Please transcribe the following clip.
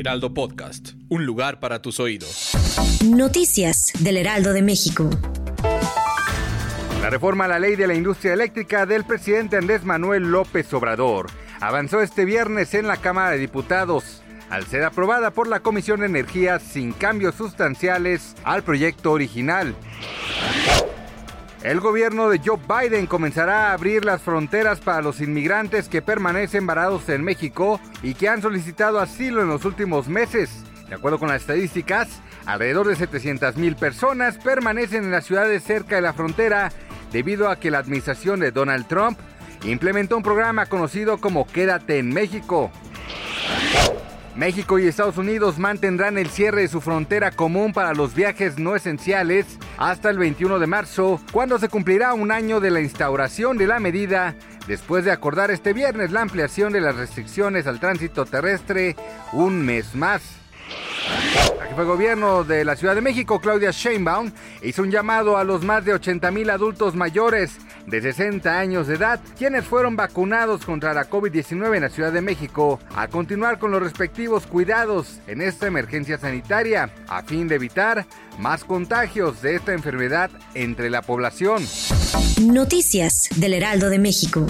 Heraldo Podcast, un lugar para tus oídos. Noticias del Heraldo de México. La reforma a la ley de la industria eléctrica del presidente Andrés Manuel López Obrador avanzó este viernes en la Cámara de Diputados al ser aprobada por la Comisión de Energía sin cambios sustanciales al proyecto original. El gobierno de Joe Biden comenzará a abrir las fronteras para los inmigrantes que permanecen varados en México y que han solicitado asilo en los últimos meses. De acuerdo con las estadísticas, alrededor de 700 mil personas permanecen en las ciudades cerca de la frontera debido a que la administración de Donald Trump implementó un programa conocido como Quédate en México. México y Estados Unidos mantendrán el cierre de su frontera común para los viajes no esenciales hasta el 21 de marzo, cuando se cumplirá un año de la instauración de la medida, después de acordar este viernes la ampliación de las restricciones al tránsito terrestre un mes más. La jefa de gobierno de la Ciudad de México, Claudia Sheinbaum, hizo un llamado a los más de 80 mil adultos mayores de 60 años de edad, quienes fueron vacunados contra la COVID-19 en la Ciudad de México, a continuar con los respectivos cuidados en esta emergencia sanitaria, a fin de evitar más contagios de esta enfermedad entre la población. Noticias del Heraldo de México.